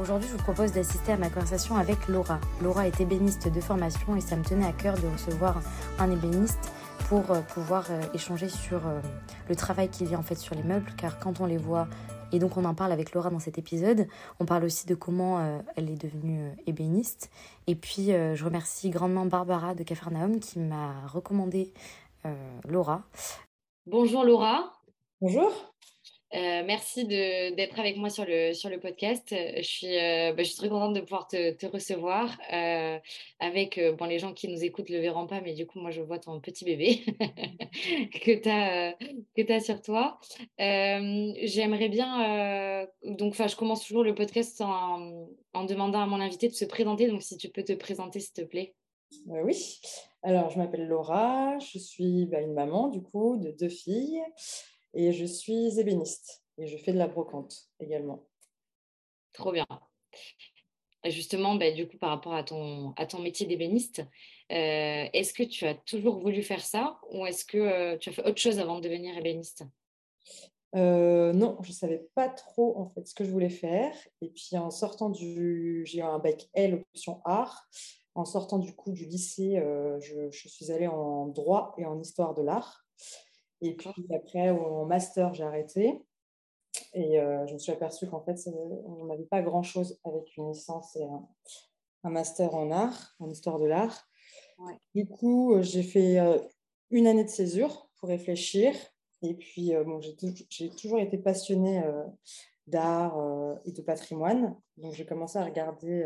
Aujourd'hui, je vous propose d'assister à ma conversation avec Laura. Laura est ébéniste de formation et ça me tenait à cœur de recevoir un ébéniste pour euh, pouvoir euh, échanger sur euh, le travail qu'il y a en fait sur les meubles, car quand on les voit, et donc on en parle avec Laura dans cet épisode, on parle aussi de comment elle est devenue ébéniste. Et puis je remercie grandement Barbara de Cafarnaum qui m'a recommandé Laura. Bonjour Laura. Bonjour. Euh, merci d'être avec moi sur le, sur le podcast. Je suis, euh, bah, je suis très contente de pouvoir te, te recevoir. Euh, avec bon, les gens qui nous écoutent ne le verront pas, mais du coup, moi, je vois ton petit bébé que tu as, as sur toi. J'aimerais bien. donc, je commence toujours le podcast en, en, demandant à mon invité de se présenter. Donc, si tu peux te présenter, s'il te plaît. oui. Alors, je m'appelle Laura. Je suis bah, une maman, du coup, de deux filles. Et je suis ébéniste et je fais de la brocante également. Trop bien. Justement, bah, du coup, par rapport à ton, à ton métier d'ébéniste, euh, est-ce que tu as toujours voulu faire ça ou est-ce que euh, tu as fait autre chose avant de devenir ébéniste? Euh, non, je ne savais pas trop en fait ce que je voulais faire. Et puis en sortant du, j'ai eu un bac L option art. En sortant du coup du lycée, je, je, suis allée en droit et en histoire de l'art. Et puis après, en master, j'ai arrêté. Et euh, je me suis aperçue qu'en fait, on n'avait pas grand-chose avec une licence et un, master en art, en histoire de l'art. Du coup, euh, j'ai fait euh, une année de césure pour réfléchir. Et puis, bon, j'ai toujours été passionnée d'art et de patrimoine. Donc, j'ai commencé à regarder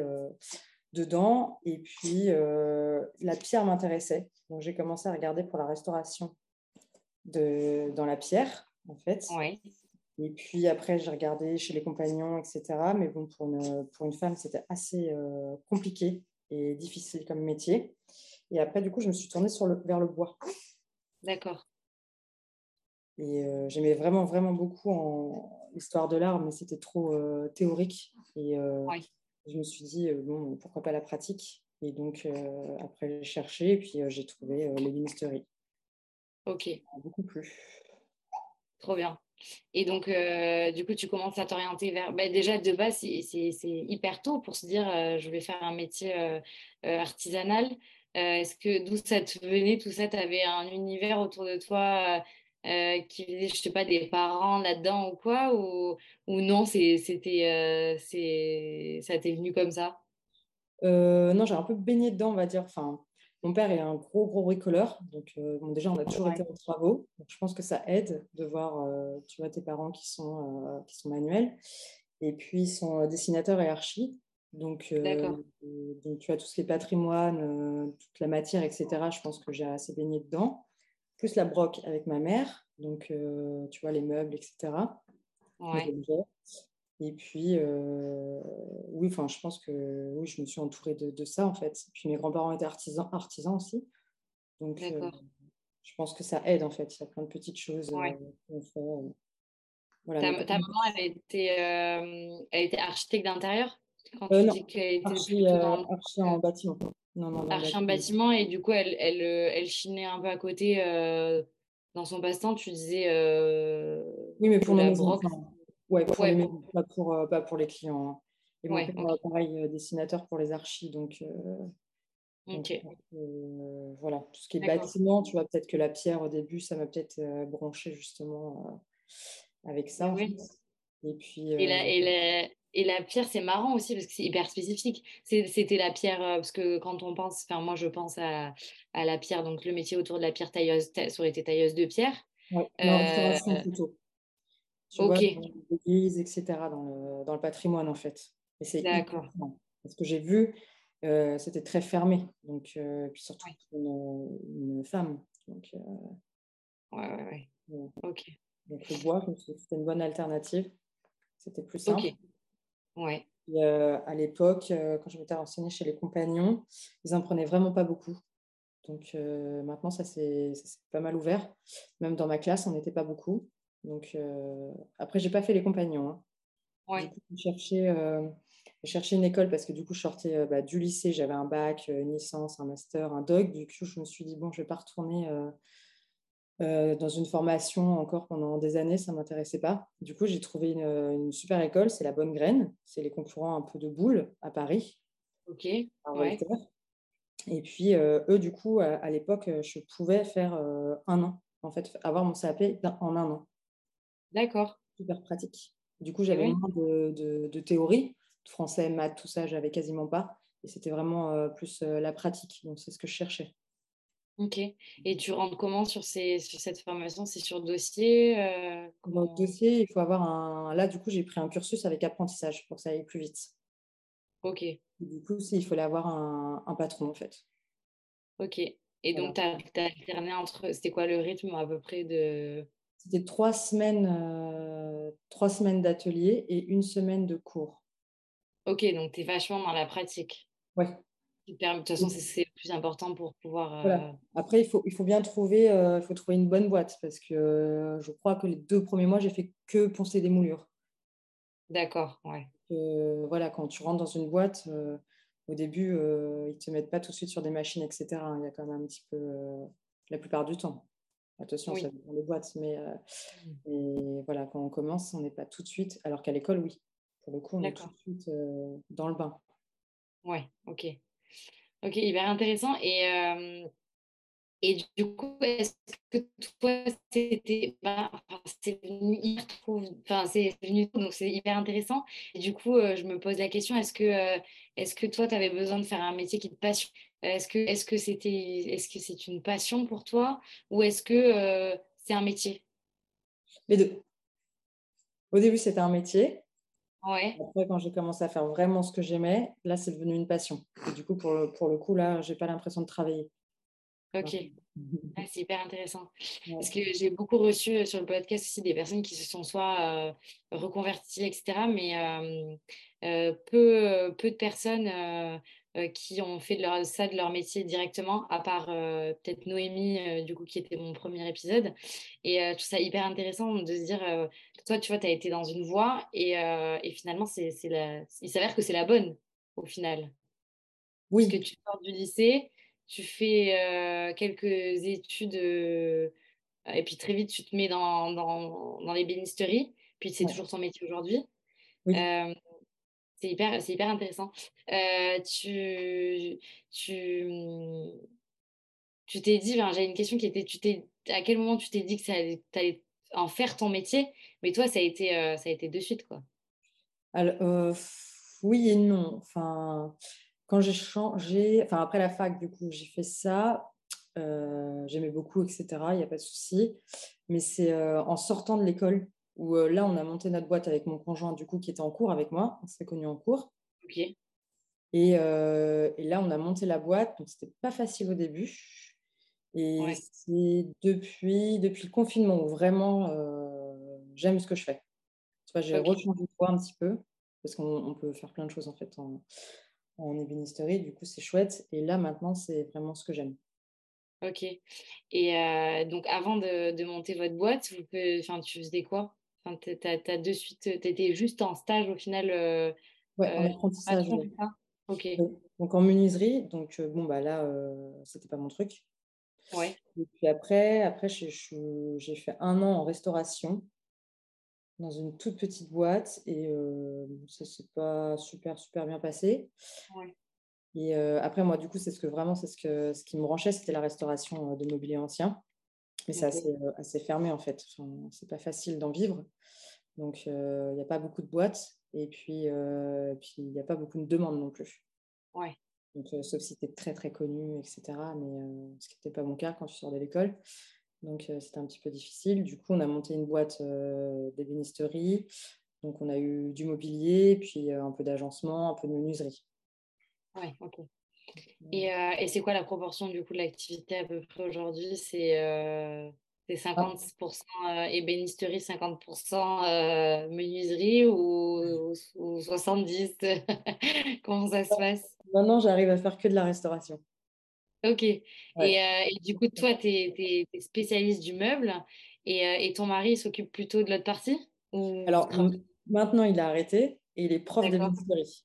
dedans. Et puis, la pierre m'intéressait. Donc, j'ai commencé à regarder pour la restauration de, dans la pierre, en fait. Et puis après, j'ai regardé chez les compagnons, etc. Mais bon, pour une, pour une femme, c'était assez euh, compliqué et difficile comme métier. Et après, du coup, je me suis tournée sur le, vers le bois. D'accord. Et euh, j'aimais vraiment, vraiment beaucoup en histoire de l'art, mais c'était trop euh, théorique. Et je me suis dit, bon, pourquoi pas la pratique? Et donc, après, j'ai cherché et puis j'ai trouvé les l'ébénisterie. Ok. Beaucoup plus. Trop bien. Et donc, euh, du coup, tu commences à t'orienter vers. Bah, déjà, de base, c'est hyper tôt pour se dire euh, je vais faire un métier euh, artisanal. Est-ce que d'où ça te venait, tout ça? Tu avais un univers autour de toi qui faisait, je sais pas, des parents là-dedans ou quoi? Ou, ou non, c'était ça t'est venu comme ça? Non, j'ai un peu baigné dedans, on va dire. Enfin, mon père est un gros, gros bricoleur. Donc, euh, déjà, on a toujours été en travaux. Donc, je pense que ça aide de voir, euh, tu vois, tes parents qui sont, euh, qui sont manuels. Et puis, ils sont dessinateurs et archi. Donc, donc, tu as tout ce qui est patrimoine, toute la matière, etc. Je pense que j'ai assez baigné dedans. Plus la broc avec ma mère. Donc, tu vois, les meubles, etc. Ouais. Et puis, euh, oui, enfin, je pense que oui, je me suis entourée de, ça, en fait. puis, mes grands-parents étaient artisans, artisans aussi. Donc, euh, je pense que ça aide, en fait. Il y a plein de petites choses euh, qu'on fait. Voilà, ta, maman, elle était, elle était architecte d'intérieur? Quand tu dis qu'elle était archi, en bâtiment. Non, non, archi en bâtiment, et du coup, elle, elle, elle chinait un peu à côté dans son passe-temps. Tu disais. oui, mais pour la broc. Ouais, pour les pas, pour, euh, pas pour les clients. Hein. Et mon père, pareil, euh, dessinateur pour les archis. Donc, euh, voilà, tout ce qui est bâtiment, tu vois, peut-être que la pierre au début, ça m'a peut-être branché justement avec ça. Et puis. Et, la, et, la, et la pierre, c'est marrant aussi parce que c'est hyper spécifique. C'était la pierre, parce que quand on pense, enfin, moi je pense à, à, la pierre, donc le métier autour de la pierre tailleuse, ça aurait été tailleuse de pierre. Oui, euh, plutôt. Tu ok. Vois, dans l'église, etc., dans le, dans le patrimoine en fait. D'accord. Parce que j'ai vu, euh, c'était très fermé. Donc, euh, puis surtout une, une, femme. Donc, euh, ouais, ouais, ouais. Ok. Donc, le bois, c'était une bonne alternative. C'était plus simple. Ok. Ouais. Et, à l'époque, quand je m'étais renseignée chez les compagnons, ils n'en prenaient vraiment pas beaucoup. Donc maintenant, ça s'est pas mal ouvert. Même dans ma classe, on n'était pas beaucoup. Donc après, j'ai pas fait les compagnons. Hein. Ouais. J'ai cherché, cherché, une école parce que du coup, je sortais bah, du lycée, j'avais un bac, une licence, un master, un doc. Du coup, je me suis dit, bon, je vais pas retourner dans une formation encore pendant des années, ça ne m'intéressait pas. Du coup, j'ai trouvé une, super école, c'est la Bonne Graine. C'est les concurrents un peu de boule à Paris. Ok. Ouais. Et puis, eux, du coup, à, l'époque, je pouvais faire un an, en fait, avoir mon CAP en un an. D'accord. Super pratique. Du coup, j'avais moins de, de, théorie, français, maths, tout ça, j'avais quasiment pas. Et c'était vraiment plus la pratique. Donc, c'est ce que je cherchais. Ok. Et tu rentres comment sur, ces, sur cette formation? C'est sur dossier euh, comment... dossier, il faut avoir un. Là, du coup, j'ai pris un cursus avec apprentissage pour que ça aille plus vite. Ok. du coup, il fallait avoir un, un, patron, en fait. Ok. Et donc, tu as, alterné entre. C'était quoi le rythme à peu près de. C'était trois semaines, euh, trois semaines d'atelier et une semaine de cours. Ok, donc tu es vachement dans la pratique. Ouais. De toute façon, c'est le plus important pour pouvoir. Euh, Après, il faut, il faut bien trouver, euh, faut trouver une bonne boîte parce que je crois que les deux premiers mois, j'ai fait que poncer des moulures. D'accord, ouais. voilà, quand tu rentres dans une boîte, au début, ils ne te mettent pas tout de suite sur des machines, etc. Il y a quand même un petit peu, la plupart du temps. Attention, ça dépend des boîtes, mais mmh. voilà, quand on commence, on n'est pas tout de suite, alors qu'à l'école, oui. Pour le coup, on est tout de suite dans le bain. Ouais, ok. Ok, hyper intéressant. Et, euh, et du coup, est-ce que toi, c'était. Ben, c'est venu Enfin, c'est venu donc c'est hyper intéressant. Et du coup, euh, je me pose la question est-ce que, euh, est-ce que toi, tu avais besoin de faire un métier qui te passionne? Est-ce que est-ce que c'était est-ce que c'est une passion pour toi ou est-ce que c'est un métier? Les deux. Au début, c'était un métier. Après, quand j'ai commencé à faire vraiment ce que j'aimais, là, c'est devenu une passion. Et du coup, pour le, pour le coup, là, j'ai pas l'impression de travailler. Ok. Ah, c'est hyper intéressant. Parce que j'ai beaucoup reçu euh, sur le podcast aussi des personnes qui se sont soit euh, reconverties, etc. Mais euh, peu, peu de personnes euh, qui ont fait de leur, ça de leur métier directement, à part euh, peut-être Noémie, euh, du coup, qui était mon premier épisode. Et je trouve ça hyper intéressant de se dire, toi, tu vois, tu as été dans une voie et, et finalement, c'est, la... il s'avère que c'est la bonne, au final. Oui. Parce que tu sors du lycée, tu fais quelques études et puis très vite, tu te mets dans, dans, dans l'ébénisterie, puis c'est toujours ton métier aujourd'hui. Oui. C'est hyper, intéressant. Euh, tu, tu, t'es dit, j'ai une question qui était, tu t'es, à quel moment tu t'es dit que ça allait, en faire ton métier? Mais toi, ça a été, euh, ça a été de suite, quoi. Euh, oui et non. Quand j'ai changé, enfin après la fac, du coup, j'ai fait ça. j'aimais beaucoup, etc. Il n'y a pas de souci. Mais c'est en sortant de l'école où euh, là, on a monté notre boîte avec mon conjoint, du coup, qui était en cours avec moi. On s'est connus en cours. Ok. Et, euh, et, là, on a monté la boîte, donc c'était pas facile au début. Et c'est depuis, depuis le confinement où vraiment euh, j'aime ce que je fais. Tu vois, j'ai rechangé de un petit peu, parce qu'on peut faire plein de choses en fait en, en ébénisterie, du coup c'est chouette. Et là maintenant, c'est vraiment ce que j'aime. Ok. Et donc avant de, de, monter votre boîte, vous, tu faisais quoi? Enfin, tu as, de suite, tu étais juste en stage au final euh, Ouais, en euh, apprentissage. Ok. Donc en menuiserie, donc bon, bah là, euh, c'était pas mon truc. Ouais. Et puis après, après j'ai fait un an en restauration dans une toute petite boîte et ça s'est pas super, super bien passé. Ouais. Et après, moi, du coup, c'est ce que vraiment, c'est ce, que, ce qui me branchait, c'était la restauration de mobilier ancien. Mais c'est assez, assez, fermé, en fait. Enfin, c'est pas facile d'en vivre. Donc, il n'y a pas beaucoup de boîtes. Et puis, puis il n'y a pas beaucoup de demandes non plus. Ouais. Donc, sauf si tu es très, très connu, etc. Mais ce qui n'était pas mon cas quand je sors de l'école. Donc, c'était un petit peu difficile. Du coup, on a monté une boîte d'ébénisterie. Donc, on a eu du mobilier, puis un peu d'agencement, un peu de menuiserie. Ouais, ok. Et, et c'est quoi la proportion du coup de l'activité à peu près aujourd'hui? C'est 50% ah. ébénisterie, 50% menuiserie ou, ou 70 Comment ça se passe? Maintenant, j'arrive à faire que de la restauration. Ok. Et, et, du coup, toi, tu es, spécialiste du meuble et, et ton mari s'occupe plutôt de l'autre partie? Ou Alors, maintenant, il a arrêté et il est prof de ministérie.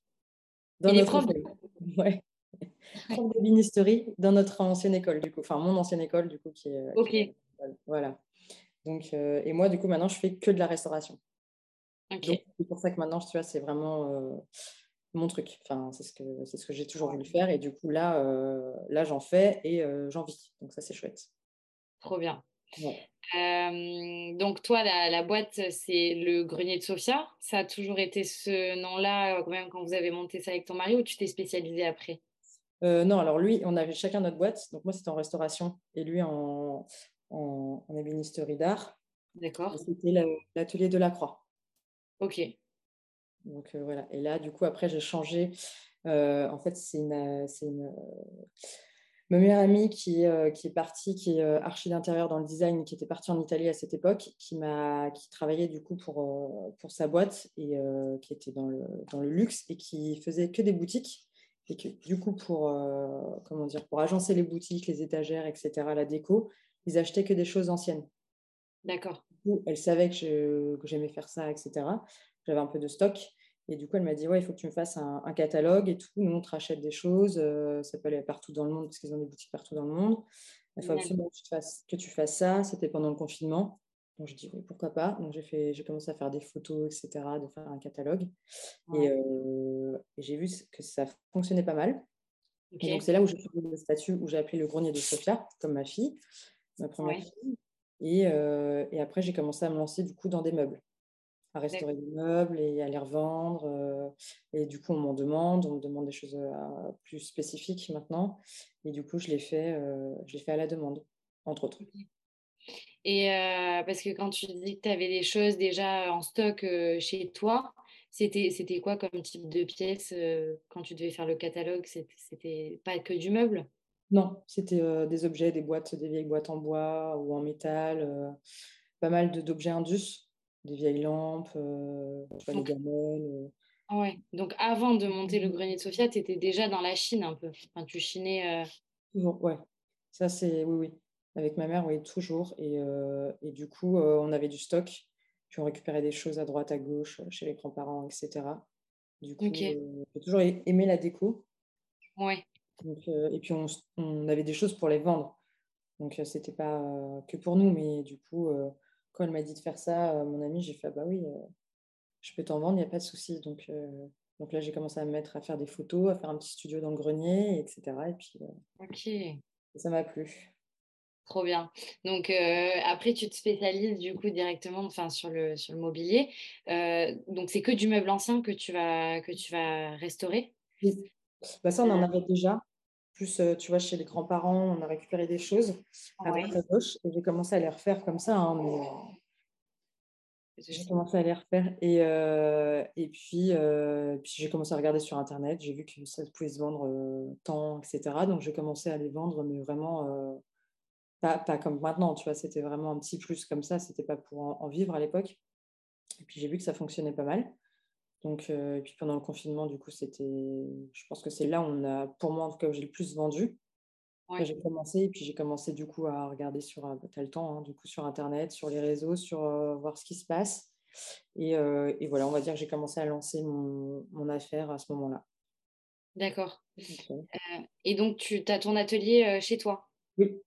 il est prof Ouais. Prof de ministérie dans notre ancienne école, du coup. Enfin, mon ancienne école, du coup, qui est. Ok. voilà. Donc, et moi, du coup, maintenant, je fais que de la restauration. Ok. C'est pour ça que maintenant, tu vois, c'est vraiment mon truc. Enfin, c'est ce que c'est ce que j'ai toujours voulu faire et du coup là, euh, là j'en fais et euh, j'en vis. Donc ça c'est chouette. Trop bien. Euh, donc toi, la, la boîte, c'est le grenier de Sofia. Ça a toujours été ce nom-là, même quand vous avez monté ça avec ton mari, ou tu t'es spécialisé après? Non, alors lui, on avait chacun notre boîte. Donc moi, c'était en restauration et lui en, en, en ébénisterie d'art. D'accord. C'était l'atelier de la Croix. Ok. Donc voilà. Et là, du coup, après, j'ai changé. en fait, c'est une, une ma meilleure amie qui, qui est partie, qui est archi d'intérieur dans le design, qui était partie en Italie à cette époque, qui, m'a, qui travaillait du coup pour, pour sa boîte et qui était dans le, dans le luxe et qui faisait que des boutiques. Et que du coup, pour, comment dire, pour agencer les boutiques, les étagères, etc., la déco, ils achetaient que des choses anciennes. D'accord. Elle savait que, que j'aimais faire ça, etc j'avais un peu de stock. Et du coup, elle m'a dit, ouais, il faut que tu me fasses un, catalogue et tout. Nous, on te rachète des choses. Euh, ça peut aller partout dans le monde parce qu'ils ont des boutiques partout dans le monde. Il faut absolument que tu, fasses, que tu fasses ça. C'était pendant le confinement. Donc, j'ai dit, oui, pourquoi pas. Donc, j'ai, fait, j'ai commencé à faire des photos, etc., de faire un catalogue. Euh, et, j'ai vu que ça fonctionnait pas mal. donc, c'est là où j'ai fait le statut, où j'ai appelé le grenier de Sophia, comme ma fille, ma première fille. Et, euh, et après, j'ai commencé à me lancer, du coup, dans des meubles à restaurer des meubles et à les revendre. Euh, et du coup, on m'en demande, on me demande des choses euh, plus spécifiques maintenant. Et du coup, je l'ai fait, euh, je l'ai fait à la demande, entre autres. Et parce que quand tu dis que tu avais des choses déjà en stock chez toi, c'était, quoi comme type de pièces quand tu devais faire le catalogue? C'était pas que du meuble? Non, c'était des objets, des boîtes, des vieilles boîtes en bois ou en métal, pas mal d'objets indus des vieilles lampes, euh, les gamelles. Euh. Ah ouais. Donc avant de monter le grenier de Sofia, tu étais déjà dans la Chine un peu. Enfin, tu chinais. Euh. Toujours, ouais. Ça, c'est oui, oui. Avec ma mère, oui, toujours. Et, et du coup, on avait du stock. Puis on récupérait des choses à droite, à gauche, chez les grands-parents, etc. Du coup, j'ai toujours aimé la déco. Donc, et puis on, on, avait des choses pour les vendre. Donc c'était pas que pour nous, mais du coup, quand elle m'a dit de faire ça, euh, mon ami, j'ai fait ah bah oui, euh, je peux t'en vendre, il n'y a pas de souci. Donc, euh, donc là, j'ai commencé à me mettre à faire des photos, à faire un petit studio dans le grenier, etc. Et puis, ok. ça m'a plu. Trop bien. Donc après, tu te spécialises du coup directement enfin, sur, le, sur le mobilier. donc c'est que du meuble ancien que tu vas, que tu vas restaurer? Bah, Ça, on en avait déjà. Plus, tu vois, chez les grands-parents, on a récupéré des choses à droite à gauche et j'ai commencé à les refaire comme ça. Hein, mais... J'ai commencé à les refaire et, et puis, puis j'ai commencé à regarder sur Internet. J'ai vu que ça pouvait se vendre tant, etc. Donc j'ai commencé à les vendre, mais vraiment pas, pas, comme maintenant. Tu vois, c'était vraiment un petit plus comme ça. C'était pas pour en vivre à l'époque. Et puis j'ai vu que ça fonctionnait pas mal. Donc, euh, et puis pendant le confinement, du coup, c'était, je pense que c'est là où on a, pour moi en tout cas, où j'ai le plus vendu. J'ai commencé, et puis j'ai commencé du coup à regarder sur, euh, tu as le temps, hein, du coup, sur Internet, sur les réseaux, sur euh, voir ce qui se passe. Et, et, voilà, on va dire que j'ai commencé à lancer mon, mon affaire à ce moment-là. D'accord. et donc, tu as ton atelier chez toi? Oui.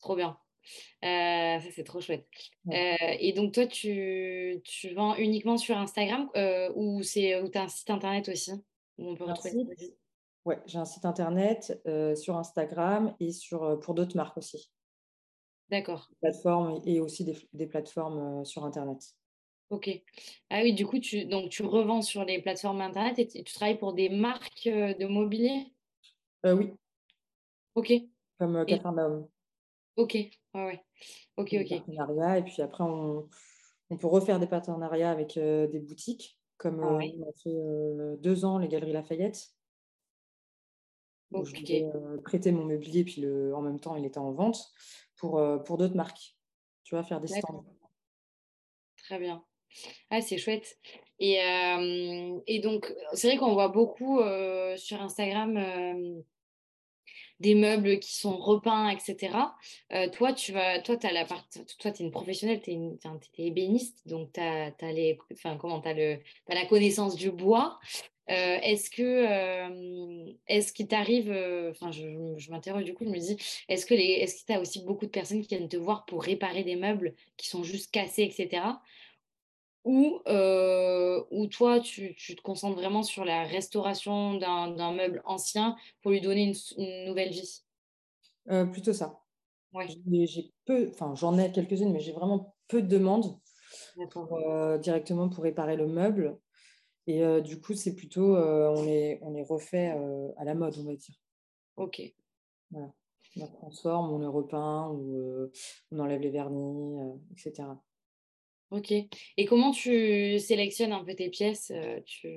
Trop bien. Euh, ça, c'est trop chouette. Euh, et donc, toi, tu, tu vends uniquement sur Instagram euh, ou tu as un site internet aussi où on peut retrouver Ouais, j'ai un site internet sur Instagram et sur, pour d'autres marques aussi. D'accord. Plateformes et aussi des, des plateformes sur internet. OK. Ah oui, du coup, tu donc tu revends sur les plateformes internet et tu travailles pour des marques, de mobilier? Oui. OK Comme, Capharnaüm. OK, ouais, ouais. OK, Des OK. partenariats et puis après on on peut refaire des partenariats avec, heu, des boutiques comme, Ah ouais, on a fait, heu, 2 ans les Galeries Lafayette, où je prêter mon mobilier puis le en même temps il était en vente pour, d'autres marques. Tu vois? Faire des stands. très bien. Ah, c'est chouette et donc c'est vrai qu'on voit beaucoup, sur Instagram, des meubles qui sont repeints et cetera. Heu, toi, tu vas toi, as la part es une professionnelle, tu es ébéniste, donc tu as les enfin, comment? As le la connaissance du bois. Heu, est-ce que, hem, est-ce qu'il t'arrive, enfin, je je m'interroge du coup, je me dis: «Est-ce que les est-ce que as aussi beaucoup de personnes qui viennent te voir pour réparer des meubles qui sont juste cassés et cetera? Ou, ou toi, tu tu te concentres vraiment sur la restauration d'un meuble ancien pour lui donner une nouvelle vie? Plutôt ça. Ouais, J'ai peu enfin j'en ai quelques-unes, mais j'ai vraiment peu de demandes pour, directement pour réparer le meuble et du coup c'est plutôt, on les on les refait, à la mode, on va dire. OK, Voilà. On la transforme, on les repeint ou, on enlève les vernis, heu, et cetera. OK et comment tu sélectionnes un peu tes pièces, heu, tu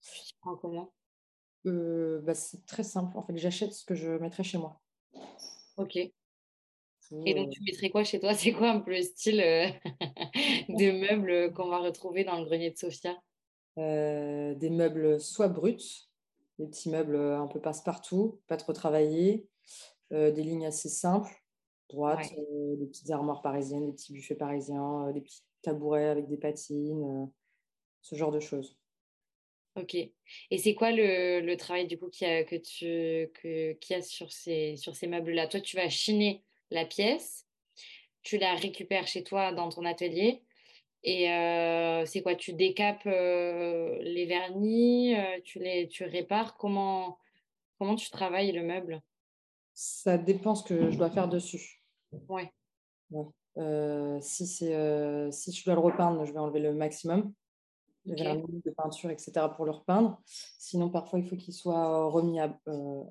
tu t'y prends comment? Heu, bah, c'est très simple, en fait, j'achète ce que je mettrai chez moi. OK et donc heu tu mettrais quoi chez toi? C'est quoi un peu le style, heu, de meubles, qu'on va retrouver dans le grenier de Sofia? des meubles soit bruts, des petits meubles, un peu passe-partout, pas trop travaillés, des lignes assez simples, droites, Ouais, heu, des petites armoires parisiennes, des petits buffets parisiens, heu, des petits tabourets avec des patines, heu, ce genre de choses. OK et c'est quoi le le travail du coup qu'il y a que tu que y a sur ces sur ces meubles-là? Toi, tu vas chiner la pièce, tu la récupères chez toi dans ton atelier et heu, c'est quoi? Tu décapes, les vernis, tu les tu répares? Comment comment tu travailles le meuble? Ça dépend ce que je dois faire dessus. Ouais. Heu, si c'est, heu, si je dois le repeindre, je vais enlever le maximum de OK, vernis, de peinture et cetera pour le repeindre. Sinon, parfois, il faut qu'il soit remis à heu,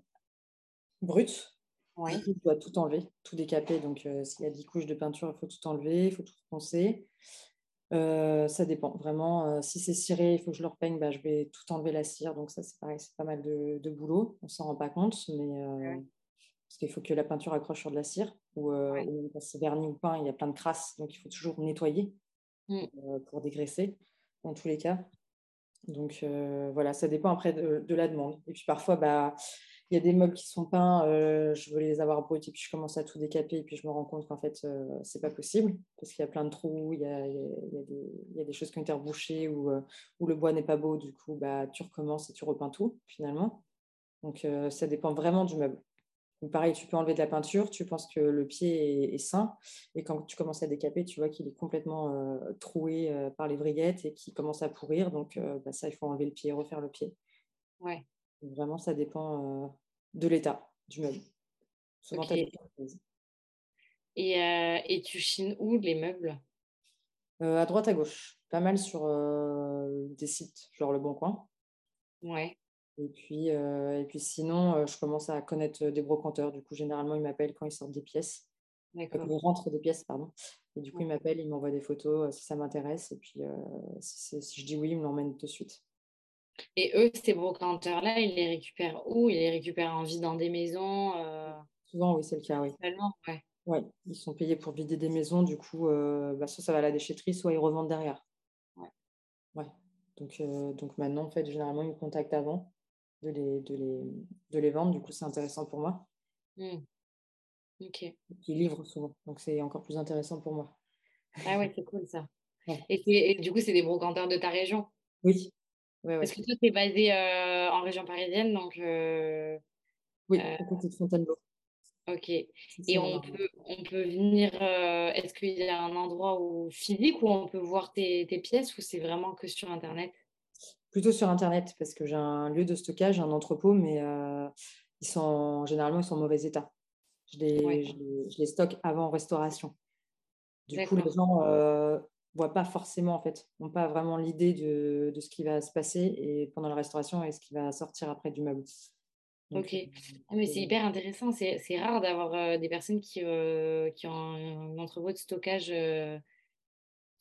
brut. Coup, je dois tout enlever, tout décaper. Donc, s'il y a 10 couches de peinture, il faut tout enlever, il faut tout reponcer. Heu, ça dépend vraiment, si c'est ciré, il faut que je le repeigne, bah, je vais tout enlever la cire. Donc ça, c'est pareil, c'est pas mal de de boulot. On s'en rend pas compte, mais ouais, parce qu'il faut que la peinture accroche sur de la cire ou, heu, ouais. ou même quand c'est verni ou peint, il y a plein de crasses, donc il faut toujours nettoyer. Mmh, heu, pour dégraisser, dans tous les cas. Donc heu, voilà, ça dépend après de de la demande. Et puis parfois, bah, il y a des meubles qui sont peints, heu, je veux les avoir bruts et puis je commence à tout décaper et puis je me rends compte qu'en fait, c'est pas possible parce qu'il y a plein de trous, il y a y y des il y a des choses qui ont été rebouchées ou, le bois n'est pas beau, du coup, bah, tu recommences et tu repeins tout, finalement. Donc ça dépend vraiment du meuble. Pareil, tu peux enlever de la peinture, tu penses que le pied est est sain et quand tu commences à décaper, tu vois qu'il est complètement, heu, troué, heu, par les vrillettes et qu'il commence à pourrir donc heu, bah, ça, il faut enlever le pied et refaire le pied. ouais, Donc vraiment, ça dépend, de l'état du meuble. Souvent, tu as des OK surprises. et et tu chines où les meubles? À droite, à gauche, pas mal sur, des sites, genre Le Bon Coin Ouais, et puis, heu et puis sinon, heu, je commence à connaître, des brocanteurs. Du coup, généralement, ils m'appellent quand ils sortent des pièces. Quand ils rentrent des pièces, pardon et du coup, Ouais. ils m'appellent, ils m'envoient des photos, si ça m'intéresse et puis, si je dis oui, ils me l'emmènent de suite. Et eux, ces brocanteurs-là, ils les récupèrent où? Ils les récupèrent en vide dans des maisons, Souvent, oui, c'est le cas, oui. Ouais, Ouais, ils sont payés pour vider des maisons, du coup, bah, soit ça va à la déchetterie, soit ils revendent derrière. ouais. Ouais, donc donc maintenant, en fait, généralement, ils me contactent avant de les de les de les vendre, du coup, c'est intéressant pour moi. Mmh. OK. Ils livrent souvent, donc c'est encore plus intéressant pour moi. Ah ouais, c'est cool ça. Ouais. Et c'est et du coup, c'est des brocanteurs de ta région? Oui. Ouais, Parce ouais. que toi, tu es basée, heu, en région parisienne, donc heu Oui, heu, à côté de Fontainebleau. OK. Et on peut on peut venir, est-ce qu'il y a un endroit où physique où on peut voir tes tes pièces ou c'est vraiment que sur internet? Plutôt sur internet parce que j'ai un lieu de stockage, un entrepôt, mais heu, ils sont généralement, ils sont en mauvais état. Je Ouais, les je les je les stocke avant restauration. Du coup, les gens, heu, voient pas forcément, en fait, n'ont pas vraiment l'idée de, de, ce qui va se passer et pendant la restauration et ce qui va sortir après du meuble. ok, ah, mais c'est hyper intéressant. C'est rare d'avoir des personnes qui, qui ont un entrepôt de stockage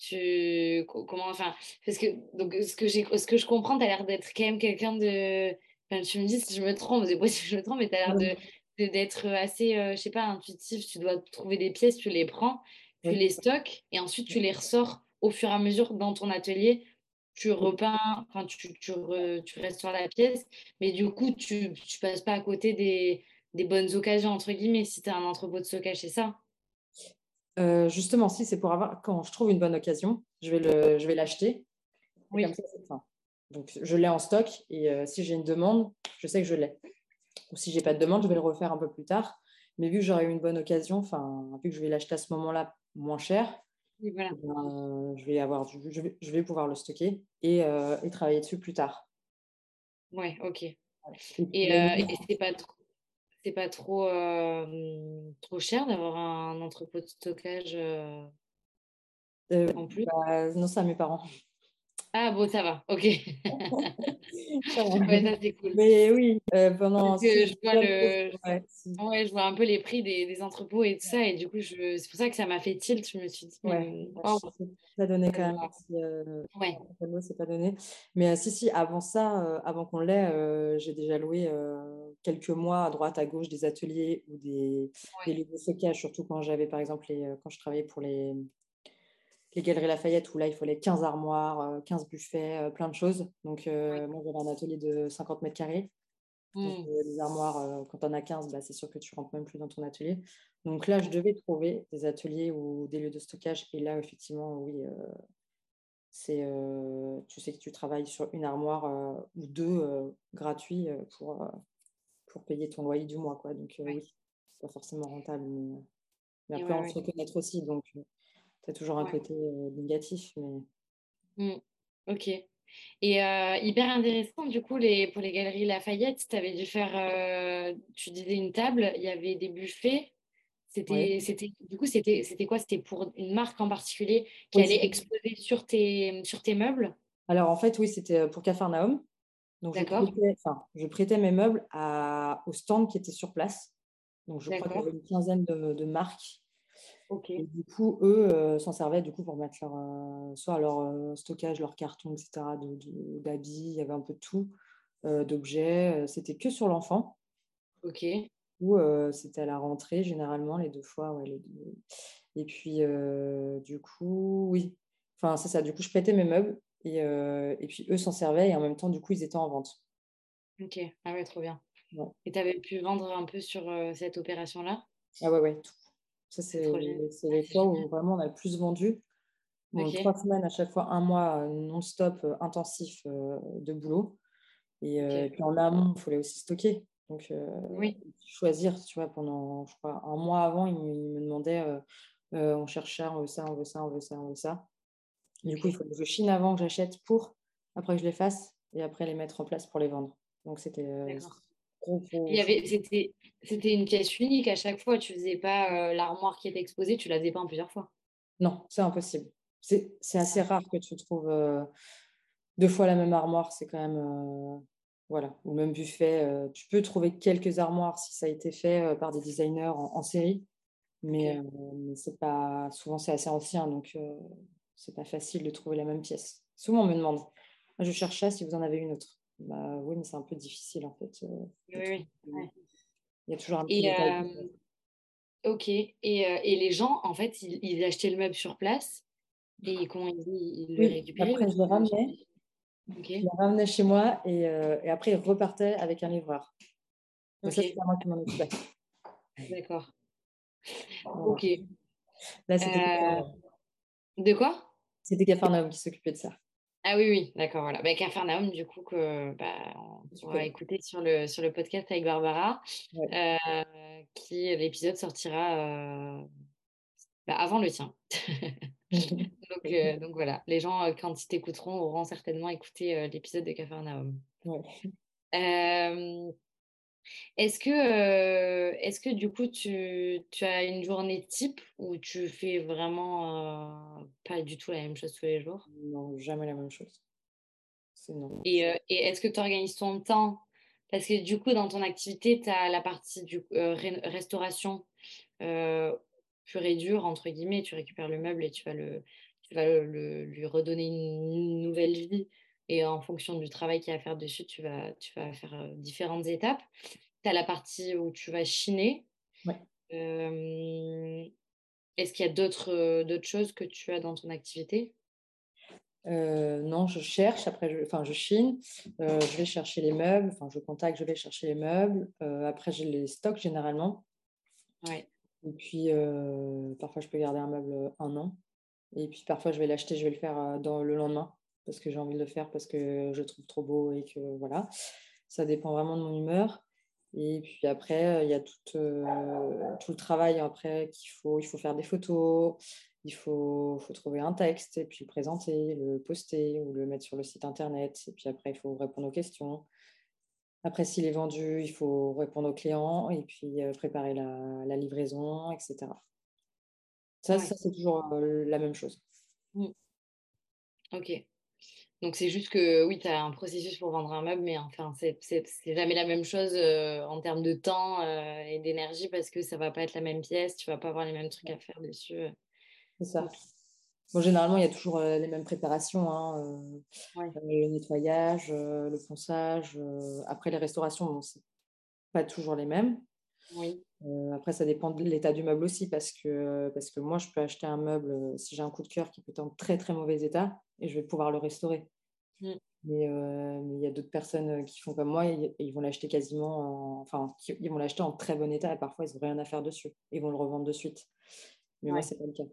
tu comment enfin parce que donc ce que j'ai ce que je comprends tu as l'air d'être quand même quelqu'un de enfin, tu me dis si je me trompe c'est possible que je me trompe mais tu as l'air de d'être assez euh, je sais pas intuitif tu dois trouver des pièces tu les prends tu les stocks et ensuite tu les ressors au fur et à mesure dans ton atelier. Tu repeins enfin tu tu, tu restaures la pièce mais du coup tu tu passes pas à côté des des bonnes occasions entre guillemets si tu as un entrepôt de stockage c'est ça? Euh, justement, si c'est pour avoir, quand je trouve une bonne occasion, je vais le, je vais l'acheter. Oui. Donc, je l'ai en stock et euh, si j'ai une demande, je sais que je l'ai. Ou si j'ai pas de demande, je vais le refaire un peu plus tard. Mais vu que j'aurai eu une bonne occasion, enfin, vu que je vais l'acheter à ce moment-là moins cher, voilà. euh, je, vais avoir je, vais, je vais pouvoir le stocker et, euh, et travailler dessus plus tard. Ouais, ok. Et c'est pas trop c'est pas trop, trop cher d'avoir un entrepôt de stockage en plus? bah, Non, c'est à mes parents. Ah bon, ça va, ok. ça, c'est cool. Mais oui, pendant. je vois le... ouais, je vois un peu les prix des, des entrepôts et tout ça, et du coup, je... c'est pour ça que ça m'a fait tilt. Je me suis dit, ouais, oh. pas donné quand même. Euh... ouais. C'est pas donné. Mais si, si, avant ça, avant qu'on l'ait, j'ai déjà loué quelques mois à droite, à gauche des ateliers ou des, ouais. des stockage, surtout quand j'avais, par exemple, les, quand je travaillais pour les les Galeries Lafayette où là, il fallait 15 armoires, 15 euh, buffets, euh, plein de choses. Donc, euh, moi, j'avais un atelier de 50 mètres carrés. Mmh. les armoires, quand on a 15, bah, c'est sûr que tu rentres même plus dans ton atelier. Donc là, je devais trouver des ateliers ou des lieux de stockage. Et là, effectivement, oui, c'est, tu sais que tu travailles sur une armoire ou deux gratuits pour, pour payer ton loyer du mois. Quoi. Donc oui, c'est pas forcément rentable. Mais, après, on se reconnaître aussi. Donc tu as toujours un côté négatif. Mais... Mmh. Ok. Et euh, hyper intéressant, du coup, les, pour les galeries Lafayette, tu avais dû faire, euh, tu disais une table, il y avait des buffets. C'était, c'était, du coup, c'était, c'était quoi? C'était pour une marque en particulier qui allait exposer sur tes, sur tes meubles? Alors, en fait, oui, c'était pour Cafarnaum. Donc, je prêtais, je prêtais, mes meubles à, au stand qui était sur place. Donc, je crois qu'il y avait une quinzaine de, de marques et du coup, eux euh, s'en servaient du coup pour mettre leur, euh, soit leur euh, stockage, leur carton, etc., d'habits, il y avait un peu de tout, d'objets. C'était que sur l'enfant. Ok. Ou c'était à la rentrée, généralement, les deux fois. Ouais, les deux. Et puis, du coup, oui. Enfin, c'est ça. Du coup, je prêtais mes meubles et, et puis eux s'en servaient et en même temps, du coup, ils étaient en vente. Ok. Ah ouais, trop bien. Et tu avais pu vendre un peu sur cette opération-là? Ah ouais, ouais, tout. Ça, c'est les fois où vraiment on a le plus vendu. Trois semaines à chaque fois, un mois non-stop intensif de boulot. Et, puis en amont, il fallait aussi stocker. Donc, oui. choisir, tu vois, pendant, je crois, un mois avant, il, me demandait, on cherche ça, on veut ça, on veut ça, on veut ça, on veut ça. du coup, il faut que je chine avant que j'achète pour, après que je les fasse, et après les mettre en place pour les vendre. Donc, c'était c'était, c'était une pièce unique à chaque fois. Tu faisais pas euh, l'armoire qui était exposée, tu la faisais pas en plusieurs fois. Non, c'est impossible. C'est, c'est assez rare que tu trouves euh, deux fois la même armoire. C'est quand même. Euh, voilà, ou même buffet. tu peux trouver quelques armoires si ça a été fait par des designers en, série. Mais, c'est pas. Souvent, c'est assez ancien. Donc, c'est pas facile de trouver la même pièce. Souvent, on me demande. Je cherchais si vous en avez une autre. Bah, oui, mais c'est un peu difficile en fait. Euh, oui, oui. Il y a toujours un petit et, euh, Ok. Et, euh, et, les gens, en fait, ils, ils, achetaient le meuble sur place et comment ils, ils le récupéraient Après, je le ramenais. Je le ramenais chez moi et, et, après, ils repartaient avec un livreur. Donc ça, c'est moi qui m'en occupais. D'accord. Ok. Là, c'était... De quoi? C'était Cafarnaum qui s'occupait de ça. Ah oui, oui, d'accord, voilà. Bah, Cafarnaum, du coup, que, bah, on va écouter sur le, sur le podcast avec Barbara, euh, qui l'épisode sortira euh, bah, avant le tien. donc, euh, donc voilà, les gens, quand ils t'écouteront, auront certainement écouté l'épisode de Cafarnaum. Est-ce que, euh, est-ce que du coup, tu, tu as une journée type où tu fais vraiment euh, pas du tout la même chose tous les jours? Non, jamais la même chose. C'est non. Et, euh, et est-ce que tu organises ton temps? Parce que du coup, dans ton activité, tu as la partie du restauration pure et dure, entre guillemets. Tu récupères le meuble et tu vas, le, tu vas le, lui redonner une nouvelle vie. Et en fonction du travail qu'il y a à faire dessus, tu vas, tu vas faire différentes étapes tu as la partie où tu vas chiner. Est-ce qu'il y a d'autres, choses que tu as dans ton activité? Non, je cherche, après, je, enfin, je chine, je vais chercher les meubles, enfin, je contacte, je vais chercher les meubles. après, je les stocke généralement. Ouais. Et puis, parfois, je peux garder un meuble un an. Et puis, parfois, je vais l'acheter, je vais le faire dans le lendemain parce que j'ai envie de le faire, parce que je le trouve trop beau et que voilà. Ça dépend vraiment de mon humeur. Et puis après, il y a tout, tout le travail après qu'il faut, il faut faire des photos, il faut, faut, trouver un texte et puis le présenter, le poster ou le mettre sur le site internet. Et puis après, il faut répondre aux questions. Après, s'il est vendu, il faut répondre aux clients et puis préparer la, la livraison, etc. Ça, ça c'est toujours la même chose. Mmh. Ok. Donc c'est juste que oui, tu as un processus pour vendre un meuble, mais enfin, c'est jamais la même chose euh, en termes de temps euh, et d'énergie parce que ça va pas être la même pièce, tu vas pas avoir les mêmes trucs à faire dessus. Euh. C'est ça. Bon, généralement, il y a toujours les mêmes préparations. Hein, le nettoyage, le ponçage. après, les restaurations, bon, c'est pas toujours les mêmes. Oui. après, ça dépend de l'état du meuble aussi, parce que, parce que moi, je peux acheter un meuble, si j'ai un coup de cœur qui peut être en très très mauvais état, et je vais pouvoir le restaurer. Mm. Mais il y a d'autres personnes qui font comme moi et, ils vont l'acheter quasiment, enfin, ils vont l'acheter en très bon état et parfois ils n'ont rien à faire dessus. Ils vont le revendre de suite. Mais moi, c'est pas le cas.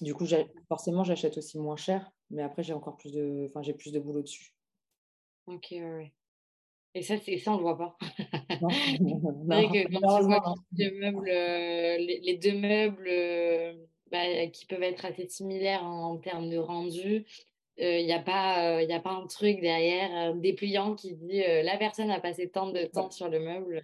Du coup, forcément, j'achète aussi moins cher, mais après, j'ai encore plus de, enfin, j'ai plus de boulot dessus. Ok, ouais. Et ça, c'est ça, on le voit pas. Non, vrai que quand tu vois les, meubles, euh, les, deux meubles euh, bah, qui peuvent être assez similaires en termes de rendu, il euh, n'y a, pas, a pas un truc derrière, un dépliant qui dit euh, la personne a passé tant de temps sur le meuble.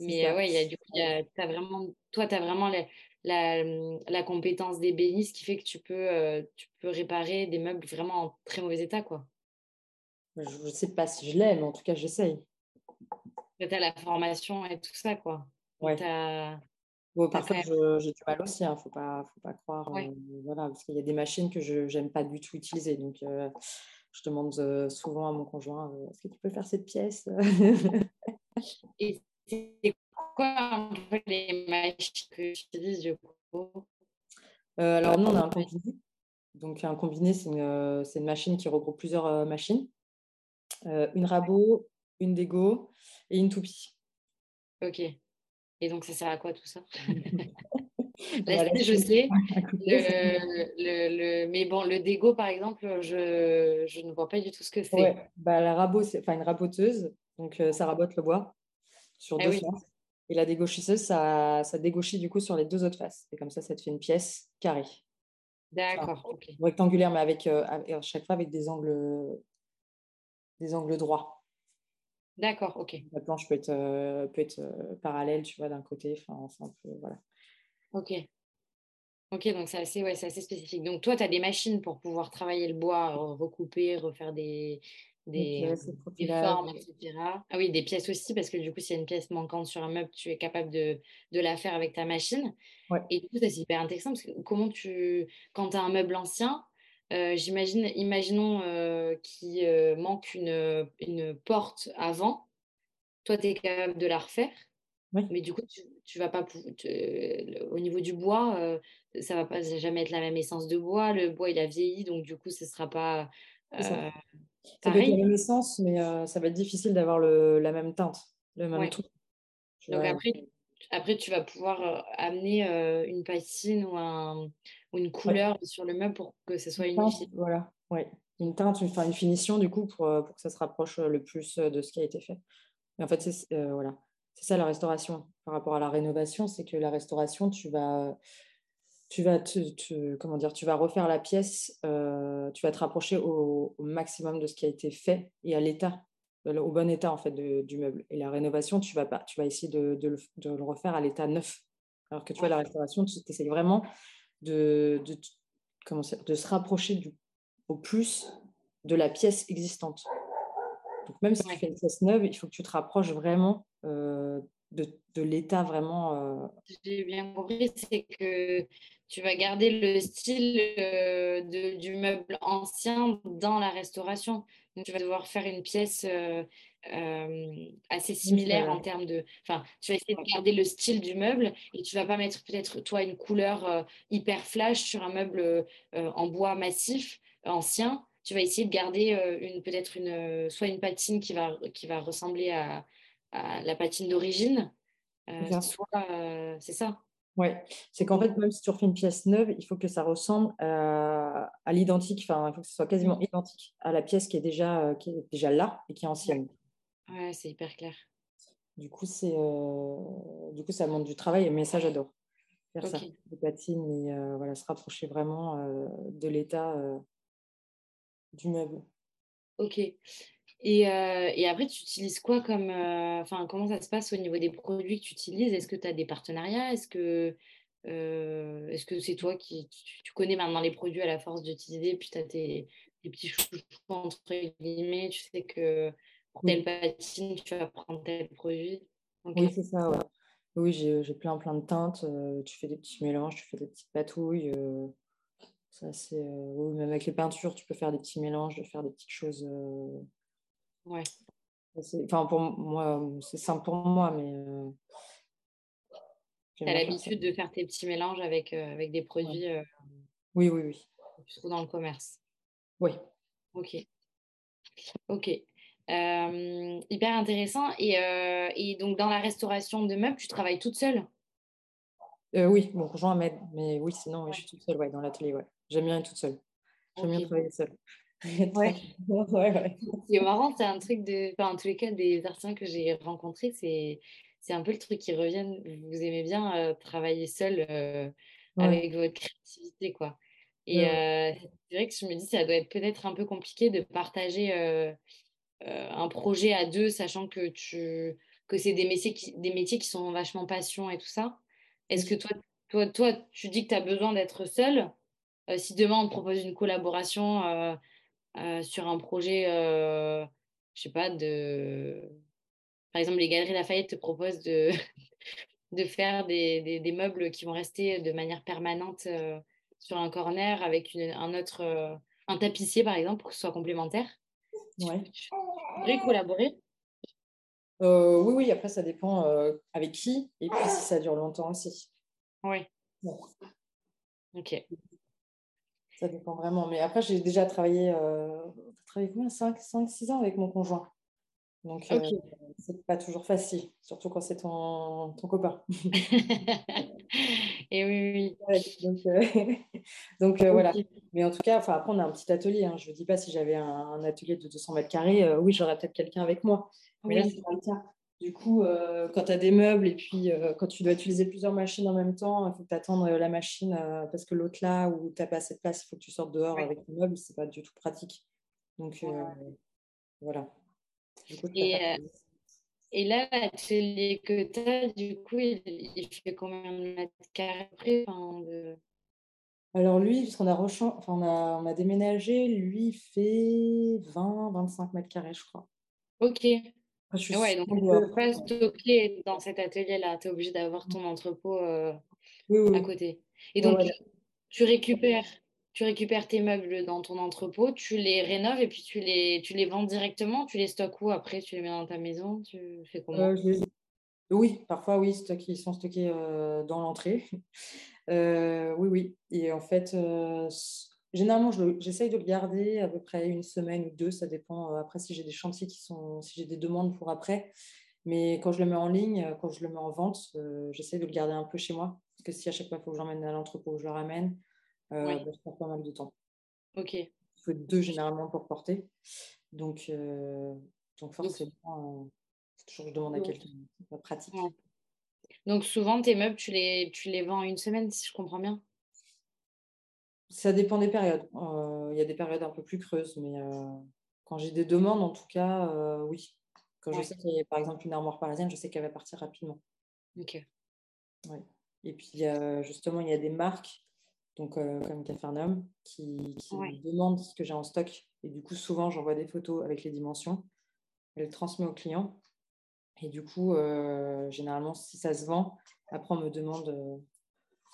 Mais ouais, y a, du coup, as vraiment, toi, tu as vraiment la, la, la, compétence d'ébéniste qui fait que tu peux, tu peux réparer des meubles vraiment en très mauvais état. quoi. Je ne sais pas si je l'ai, mais en tout cas, j'essaye. Tu as la formation et tout ça. quoi. Ouais. Bon, parfois, j'ai du mal aussi, il hein, ne faut pas, faut pas croire. Euh, voilà, parce qu'il y a des machines que je n'aime pas du tout utiliser. Donc, euh, je demande euh, souvent à mon conjoint est-ce que tu peux faire cette pièce? Et c'est quoi un peu les machines que tu utilises du coup? Alors, nous, on a un combiné. Donc, un combiné, c'est une, une, machine qui regroupe plusieurs machines une rabot, une dégo et une toupie. Ok. Et donc, ça sert à quoi tout ça? Je sais. Le, mais bon, le dégo, par exemple, je, je, ne vois pas du tout ce que c'est. Ouais, bah, la rabot, c'est une raboteuse. Donc, euh, ça rabote le bois sur ah deux faces. Et la dégauchisseuse, ça, ça dégauchit du coup sur les deux autres faces. Et comme ça, ça te fait une pièce carrée. D'accord. Rectangulaire, mais avec, euh, à chaque fois avec des angles, des angles droits. D'accord, ok. La planche peut être, euh, peut être euh, parallèle, tu vois, d'un côté. Enfin, un peu, voilà. Ok. Ok, donc c'est assez, ouais, assez spécifique. Donc toi, tu as des machines pour pouvoir travailler le bois, recouper, refaire des, des, des, formes, etc. Ah oui, des pièces aussi, parce que du coup, s'il y a une pièce manquante sur un meuble, tu es capable de, de la faire avec ta machine. Et du coup, c'est hyper intéressant, parce que comment tu, quand tu as un meuble ancien, euh, j'imagine, imaginons euh, qu'il euh, manque une, une, porte avant. Toi, tu es capable de la refaire. Mais du coup, tu, tu vas pas au niveau du bois, ça va pas jamais être la même essence de bois. Le bois, il a vieilli, donc du coup, ce sera pas. ça. ça peut être la même essence, mais ça va être difficile d'avoir la même teinte, le même truc. Donc après, après, tu vas pouvoir amener une patine ou un, ou une couleur sur le meuble pour que ce soit unifié. Voilà, ouais. Une teinte, une, une finition du coup pour, euh, pour, que ça se rapproche euh, le plus euh, de ce qui a été fait. Et en fait, c'est voilà. c'est ça la restauration par rapport à la rénovation, c'est que la restauration, tu vas, tu vas te, comment dire, tu vas refaire la pièce, tu vas te rapprocher au, maximum de ce qui a été fait et à l'état au bon état en fait du meuble. Et la rénovation, tu vas, pas, tu vas essayer de, de, le, refaire à l'état neuf. Alors que tu vois, la restauration, tu essayes vraiment de, de, comment de se rapprocher du, au plus de la pièce existante. Donc même si tu fais une pièce neuve, il faut que tu te rapproches vraiment euh, de, de l'état vraiment. Euh... J'ai bien compris, c'est que tu vas garder le style euh, de, du meuble ancien dans la restauration. Donc, tu vas devoir faire une pièce euh, euh, assez similaire en termes de. Enfin, tu vas essayer de garder le style du meuble et tu vas pas mettre peut-être, toi, une couleur hyper flash sur un meuble en bois massif ancien. Tu vas essayer de garder une peut-être une soit une patine qui va, qui va ressembler à, à la patine d'origine, soit. c'est ça oui, c'est qu'en fait, même si tu refais une pièce neuve, il faut que ça ressemble à, l'identique, enfin, il faut que ce soit quasiment identique à la pièce qui est déjà, euh, qui est déjà là et qui est ancienne. Ouais, c'est hyper clair. Du coup, c'est, euh, du coup, ça montre du travail, mais ça, j'adore. Faire ça, des patines et euh, voilà, se rapprocher vraiment de l'état du meuble. Ok. Et, euh, et, après, tu utilises quoi comme. Euh, enfin, comment ça se passe au niveau des produits que tu utilises? Est-ce que tu as des partenariats? Est-ce que euh, est-ce que c'est toi qui. Tu, connais maintenant les produits à la force d'utiliser, puis tu as tes, petits chouchous, entre guillemets, tu sais que pour telle patine, tu vas prendre tel produit? Oui, c'est ça, ouais. Oui, j'ai plein, plein de teintes. tu fais des petits mélanges, tu fais des petites patouilles. ça, c'est. oui, même avec les peintures, tu peux faire des petits mélanges, faire des petites choses Ouais. Enfin, pour moi, c'est simple pour moi, mais. Euh, tu as l'habitude de faire tes petits mélanges avec, euh, avec des produits. Euh, oui, oui, oui. Que tu trouves dans le commerce? Oui. Ok. Ok. hyper intéressant. Et, et, donc, dans la restauration de meubles, tu travailles toute seule? Oui, mon conjoint m'aide. Mais oui, sinon, je suis toute seule ouais, dans l'atelier. Ouais. J'aime bien être toute seule. J'aime bien travailler seule. Ouais. ouais, C'est marrant, c'est un truc de. Enfin, en tous les cas, des artisans que j'ai rencontrés, c'est, c'est un peu le truc qui revient. Vous aimez bien euh, travailler seul euh, avec votre créativité, quoi. Et euh, c'est vrai que je me dis, ça doit être peut-être un peu compliqué de partager un projet à deux, sachant que, tu, que c'est des métiers, qui, des métiers qui sont vachement passion et tout ça. Est-ce que toi, toi, toi, tu dis que tu as besoin d'être seul si demain on te propose une collaboration euh, sur un projet, euh, je sais pas, de. Par exemple, les Galeries Lafayette te proposent de, de faire des, des, des, meubles qui vont rester de manière permanente euh, sur un corner avec une, un autre. un tapissier, par exemple, pour que ce soit complémentaire. Ouais. Tu, collaborer? Oui, oui, après, ça dépend avec qui et puis si ça dure longtemps aussi. Oui. Ok. Ça dépend vraiment. Mais après, j'ai déjà travaillé, euh, travaillé combien? 5, 5, 6 ans avec mon conjoint. Donc, euh, c'est pas toujours facile, surtout quand c'est ton, ton copain. Et oui, oui. donc, euh, donc voilà. Mais en tout cas, après, on a un petit atelier. Hein. Je ne dis pas si j'avais un, atelier de 200 mètres carrés, oui, j'aurais peut-être quelqu'un avec moi. Mais là, c'est pas le cas. Du coup, euh, quand tu as des meubles et puis euh, quand tu dois utiliser plusieurs machines en même temps, il faut que tu attendes euh, la machine parce que l'autre là où tu n'as pas assez de place, il faut que tu sortes dehors avec tes meubles. Ce n'est pas du tout pratique. Donc voilà. et, et, là, l'atelier que tu as, du coup, il, fait combien de mètres carrés Alors lui, puisqu'on a, enfin, on a, on a déménagé, lui, il fait 20-25 mètres carrés, je crois. Ok. Ah, ouais, donc tu ne peux pas stocker dans cet atelier-là. Tu es obligé d'avoir ton entrepôt euh, à côté. Et donc, tu, récupères, tu récupères tes meubles dans ton entrepôt, tu les rénoves et puis tu les, tu les vends directement. Tu les stockes où après? Tu les mets dans ta maison Tu fais comment? Euh, Oui, parfois, oui, ils sont stockés euh, dans l'entrée. oui, oui. Et en fait, Généralement, j'essaye de le garder à peu près une semaine ou deux. Ça dépend euh, après si j'ai des chantiers qui sont, si j'ai des demandes pour après. Mais quand je le mets en ligne, euh, quand je le mets en vente, euh, j'essaye de le garder un peu chez moi. Parce que si à chaque fois il faut que j'emmène à l'entrepôt, je le ramène, euh, bah, ça prend pas mal de temps. Ok. Il faut deux généralement pour porter. Donc, donc forcément, toujours je demande à quelqu'un. C'est pas pratique. Donc souvent, tes meubles, tu les, tu les vends une semaine, si je comprends bien? Ça dépend des périodes. Euh, il y a des périodes un peu plus creuses, mais euh, quand j'ai des demandes, en tout cas, oui. Quand je sais qu'il y a par exemple une armoire parisienne, je sais qu'elle va partir rapidement. Ok. Et puis, justement, il y a des marques, donc comme Cafarnum, qui, qui demandent ce que j'ai en stock. Et du coup, souvent, j'envoie des photos avec les dimensions. Elle transmet au client. Et du coup, généralement, si ça se vend, après, on me demande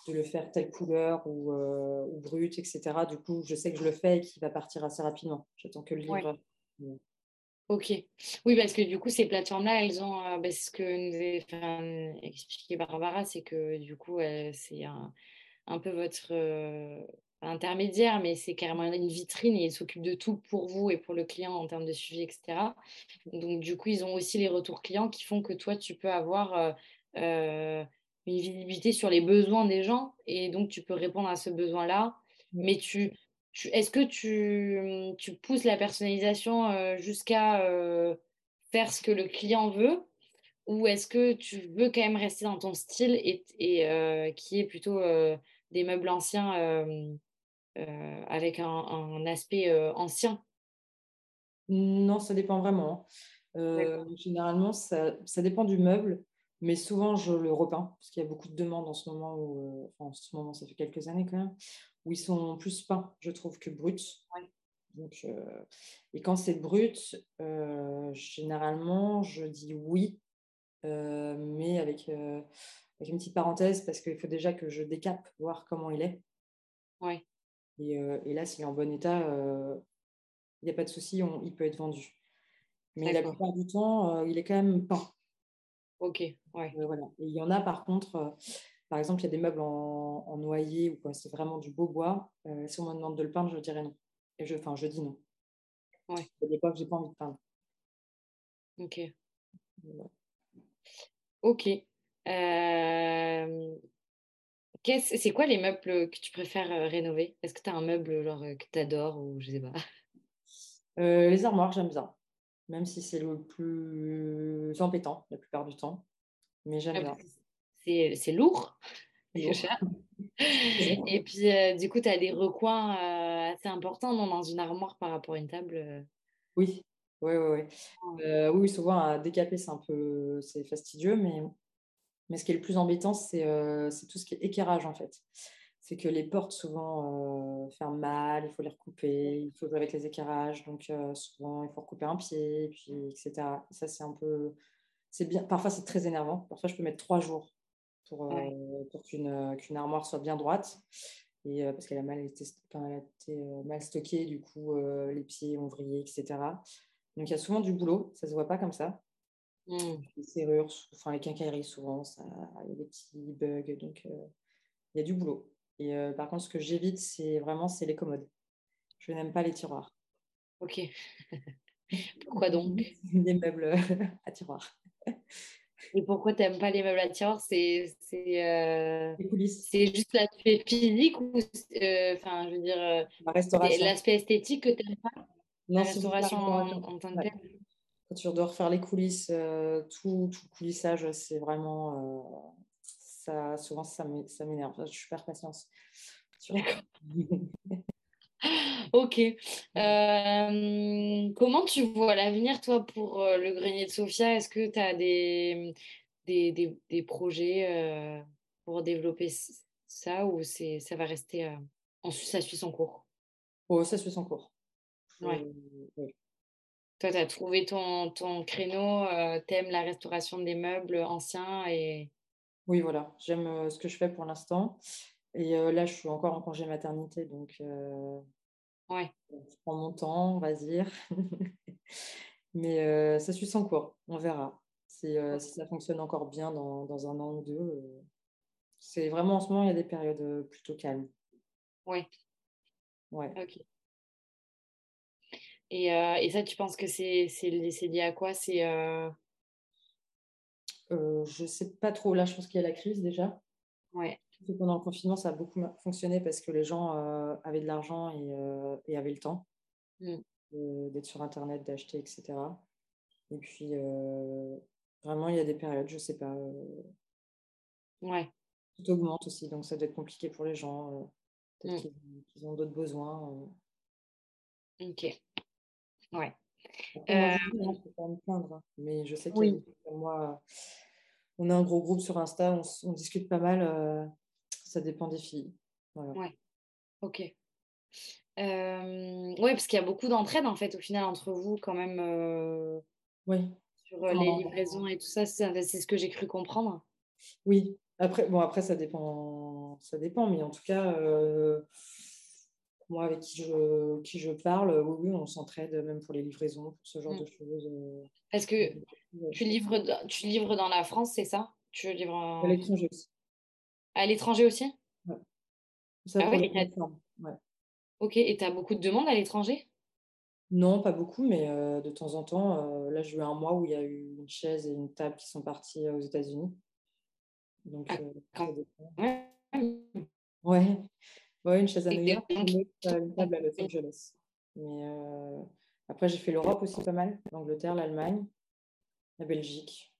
de le faire telle couleur ou, ou, brut, etc. Du coup, je sais que je le fais et qu'il va partir assez rapidement. J'attends que le livre. Ok. Oui, parce que du coup, ces plateformes-là, elles ont. Euh, bah, ce que nous a expliqué Barbara, c'est que du coup, c'est un, un, peu votre euh, intermédiaire, mais c'est carrément une vitrine et ils s'occupent de tout pour vous et pour le client en termes de suivi, etc. Donc, du coup, ils ont aussi les retours clients qui font que toi, tu peux avoir euh, une visibilité sur les besoins des gens et donc tu peux répondre à ce besoin-là. Mais tu est-ce que tu, tu, pousses la personnalisation euh, jusqu'à euh, faire ce que le client veut? Ou est-ce que tu veux quand même rester dans ton style et, et euh, qui est plutôt des meubles anciens avec un, un aspect ancien? Non, ça dépend vraiment. généralement, ça, ça, dépend du meuble, mais souvent je le repeins parce qu'il y a beaucoup de demandes en ce moment. Où, enfin, en ce moment, ça fait quelques années quand même où ils sont plus peints, je trouve, que bruts. Donc, euh, et quand c'est brut, euh, généralement, je dis oui, euh, mais avec, avec, une petite parenthèse, parce qu'il faut déjà que je décape, voir comment il est. Ouais. Et, et là, s'il est en bon état, il n'y a pas de souci, il peut être vendu. Mais la plupart du temps, il est quand même peint. Ok, ouais. voilà. Et il y en a par contre, par exemple, il y a des meubles en, noyer ou quoi, c'est vraiment du beau bois. Euh, si on me demande de le peindre, je dirais non. Et je, enfin, je dis non. Ouais. Il y a des fois que j'ai pas envie de peindre. Ok. Ok. Euh, c'est quoi les meubles que tu préfères euh, rénover? Est-ce que tu as un meuble genre, que tu adores ou je sais pas? Les armoires, j'aime bien. Même si c'est le plus embêtant la plupart du temps. Mais j'aime ah, bien c'est lourd. Et puis, euh, du coup, tu as des recoins euh, assez importants dans une armoire par rapport à une table. Euh? Oui, oui, oui. oui. oui, souvent, à décaper, c'est un peu fastidieux, mais, mais ce qui est le plus embêtant, c'est tout ce qui est équerrage, en fait. C'est que les portes, souvent, ferment mal, il faut les recouper, il faut jouer avec les équerrages, donc souvent, il faut recouper un pied, puis, etc. ça, c'est un peu... C'est bien. Parfois, c'est très énervant. Parfois, je peux mettre trois jours pour, euh, pour euh, qu'une armoire soit bien droite. Et, euh, parce qu'elle a mal été, mal stockée, du coup, les pieds ont vrillé, etc. Donc, il y a souvent du boulot, ça se voit pas comme ça. Mmh. Les serrures, enfin les quincailleries, souvent, il y a des petits bugs, donc il y a du boulot. Et par contre, ce que j'évite, c'est vraiment c'est les commodes. Je n'aime pas les tiroirs. Ok. Pourquoi donc Des meubles à tiroirs. Et pourquoi tu n'aimes pas les meubles à tiroirs? C'est euh, juste l'aspect physique ou euh, enfin je veux dire euh, l'aspect esthétique que tu n'aimes pas? La restauration en, tant que telle? Quand tu dois refaire les coulisses, tout, tout, le coulissage, c'est vraiment ça. Souvent ça m'énerve. Je perds patience. Ok. Euh, comment tu vois l'avenir, toi, pour euh, le grenier de Sofia Est-ce que tu as des, des, des, projets euh, pour développer ça ou ça va rester en ça suit son cours? Oh, ça suit son cours. Ouais. Toi, tu as trouvé ton, ton créneau, t'aimes la restauration des meubles anciens et... Oui, voilà, j'aime ce que je fais pour l'instant. Et là, je suis encore en congé maternité, donc Ouais. Je prends mon temps, on va dire. Mais euh, ça suit son cours, on verra. Si, euh, si, ça fonctionne encore bien dans, dans un an ou deux. Euh, c'est vraiment en ce moment, il y a des périodes plutôt calmes. Ouais. Ouais. Ok. Et, et ça, tu penses que c'est lié à quoi? C'est. Je sais pas trop. Là, je pense qu'il y a la crise déjà. Ouais. Pendant le confinement, ça a beaucoup fonctionné parce que les gens euh, avaient de l'argent et, euh, et, avaient le temps mm. d'être sur Internet, d'acheter, etc. Et puis, euh, vraiment, il y a des périodes, je ne sais pas. ouais. Tout augmente aussi, donc ça doit être compliqué pour les gens. Peut-être mm. qu'ils ont d'autres besoins. Ok. Ouais. Après, moi, je peux pas me plaindre, mais je sais que oui. moi, on a un gros groupe sur Insta, on, on discute pas mal. ça dépend des filles. Voilà. Ouais. Ok. Euh, oui, parce qu'il y a beaucoup d'entraide en fait au final entre vous quand même. Euh, oui. Sur euh, les livraisons et tout ça, c'est ce que j'ai cru comprendre. Oui. Après, bon, après ça dépend, ça dépend, mais en tout cas, moi avec qui je, qui je parle, oui, oui on s'entraide même pour les livraisons, pour ce genre mmh. de choses. Est-ce que tu livres, tu livres dans la France, c'est ça? Tu livres à l'étranger aussi. À l'étranger aussi? Ouais. Ça ah oui, ouais. Ok, et tu as beaucoup de demandes à l'étranger? Non, pas beaucoup, mais euh, de temps en temps, euh, là j'ai eu un mois où il y a eu une chaise et une table qui sont partis euh, aux États-Unis. Donc, ah, ouais. ouais. Ouais, une chaise à New York, une table à Los Angeles. Mais après, j'ai fait l'Europe aussi pas mal, l'Angleterre, l'Allemagne, la Belgique.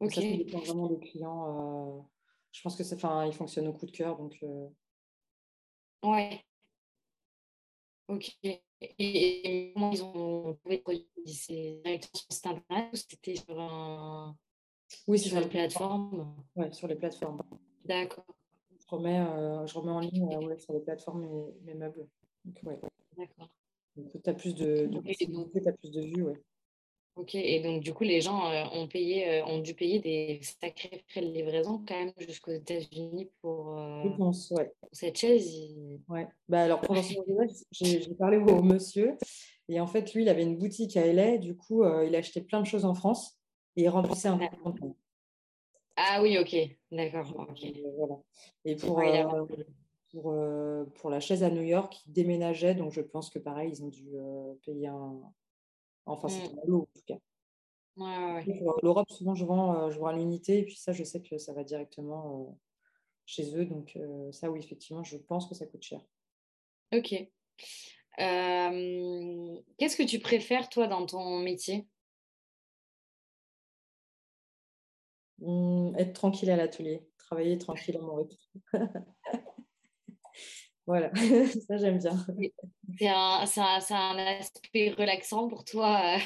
Ça, ça dépend vraiment des clients. je pense que ça, enfin, ils fonctionnent au coup de cœur, donc Ouais. Ok. Et, comment ils ont trouvé C'est directement sur site internet ou c'était sur un. Oui, sur, sur les plateformes Oui, sur les plateformes. D'accord. Je remets, euh, je remets en ligne euh, ouais, sur les plateformes mes, mes meubles. Donc, ouais. D'accord. Tu as plus de, de tu as plus de vues, ouais. Ok, et donc du coup, les gens euh, ont, payé, euh, ont dû payer des sacrés frais de livraison quand même jusqu'aux États-Unis pour, euh, cette chaise. Ouais. Bah, alors, pendant ce j'ai parlé au monsieur, et en fait, lui, il avait une boutique à LA, du coup, il a acheté plein de choses en France, et il remplissait un peu Ah oui, ok, d'accord. Voilà. Et pour, pour, pour, la chaise à New York, il déménageait, donc je pense que pareil, ils ont dû payer un Enfin, c'est mmh. l'eau en tout cas. L'Europe, souvent, je vends, euh, je vends à l'unité et puis ça, je sais que ça va directement euh, chez eux. Donc, euh, ça, oui, effectivement, je pense que ça coûte cher. Ok. Qu'est-ce que tu préfères, toi, dans ton métier? Mmh, Être tranquille à l'atelier, travailler tranquille mon rythme. Voilà, ça j'aime bien. C'est un, un, aspect relaxant pour toi,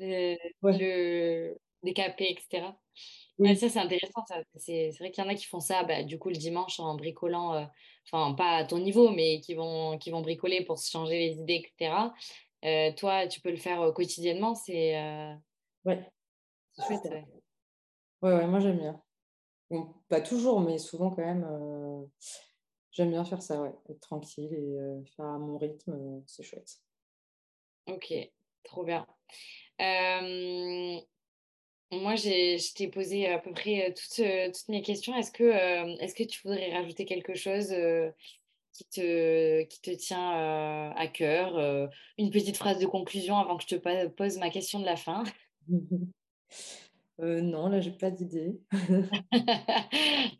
euh, le, décapé, etc. Oui. ça c'est intéressant. C'est vrai qu'il y en a qui font ça bah, du coup le dimanche en bricolant, euh, enfin pas à ton niveau, mais qui vont, qui vont bricoler pour se changer les idées, etc. Euh, toi, tu peux le faire quotidiennement, c'est ouais. chouette. Ouais. Ouais, moi j'aime bien. pas toujours, mais souvent quand même J'aime bien faire ça, ouais. Être tranquille et euh, faire à mon rythme, euh, c'est chouette. Ok, trop bien. moi, je t'ai posé à peu près euh, toutes, toutes mes questions. Est-ce que, est que tu voudrais rajouter quelque chose qui, te, qui te tient à cœur Une petite phrase de conclusion avant que je te pose ma question de la fin? Euh, non, là, j'ai pas d'idée.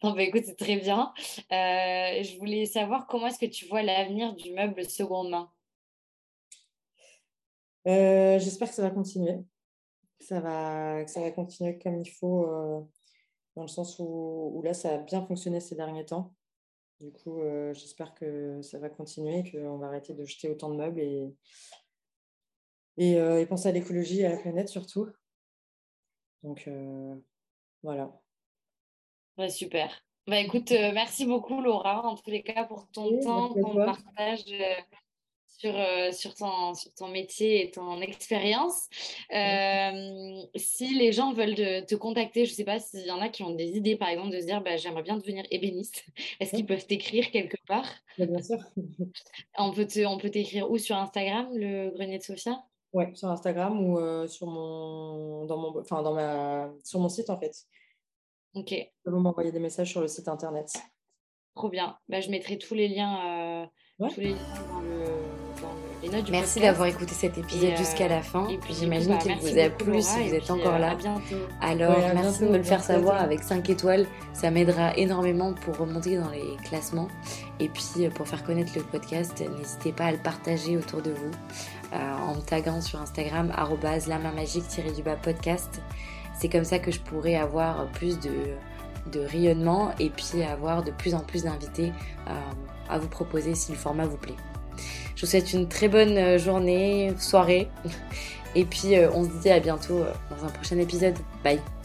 non, bah, écoute, c'est très bien. Euh, je voulais savoir comment est-ce que tu vois l'avenir du meuble seconde main? Euh, J'espère que ça va continuer. Ça va, que ça va continuer comme il faut, dans le sens où, là, ça a bien fonctionné ces derniers temps. Du coup, j'espère que ça va continuer, qu'on va arrêter de jeter autant de meubles et, et, et penser à l'écologie et à la planète surtout. Donc euh, voilà. super. Bah écoute, euh, merci beaucoup Laura, en tous les cas, pour ton temps, ton partage euh, sur, sur, ton, sur ton métier et ton expérience. si les gens veulent te contacter, je ne sais pas s'il y en a qui ont des idées, par exemple, de se dire bah, j'aimerais bien devenir ébéniste, est-ce qu'ils peuvent t'écrire quelque part? Bien sûr. on peut t'écrire où sur Instagram, le grenier de Sophia? Ouais, sur Instagram ou euh, sur mon, dans mon, enfin dans ma, sur mon site en fait. Ok. Vous m'envoyer des messages sur le site internet. Trop bien. Bah, je mettrai tous les liens, euh, tous les liens dans, le, dans les notes du Merci d'avoir écouté cet épisode jusqu'à la fin. Et puis j'imagine bah, qu'il vous a plu si vous êtes encore euh, là. Alors merci de me le faire savoir avec 5 étoiles. Ça m'aidera énormément pour remonter dans les classements. Et puis pour faire connaître le podcast, n'hésitez pas à le partager autour de vous. Euh, en me taguant sur Instagram la main magique du bas podcast. C'est comme ça que je pourrais avoir plus de, rayonnement et puis avoir de plus en plus d'invités euh, à vous proposer si le format vous plaît. Je vous souhaite une très bonne journée, soirée. Et puis on se dit à bientôt dans un prochain épisode. Bye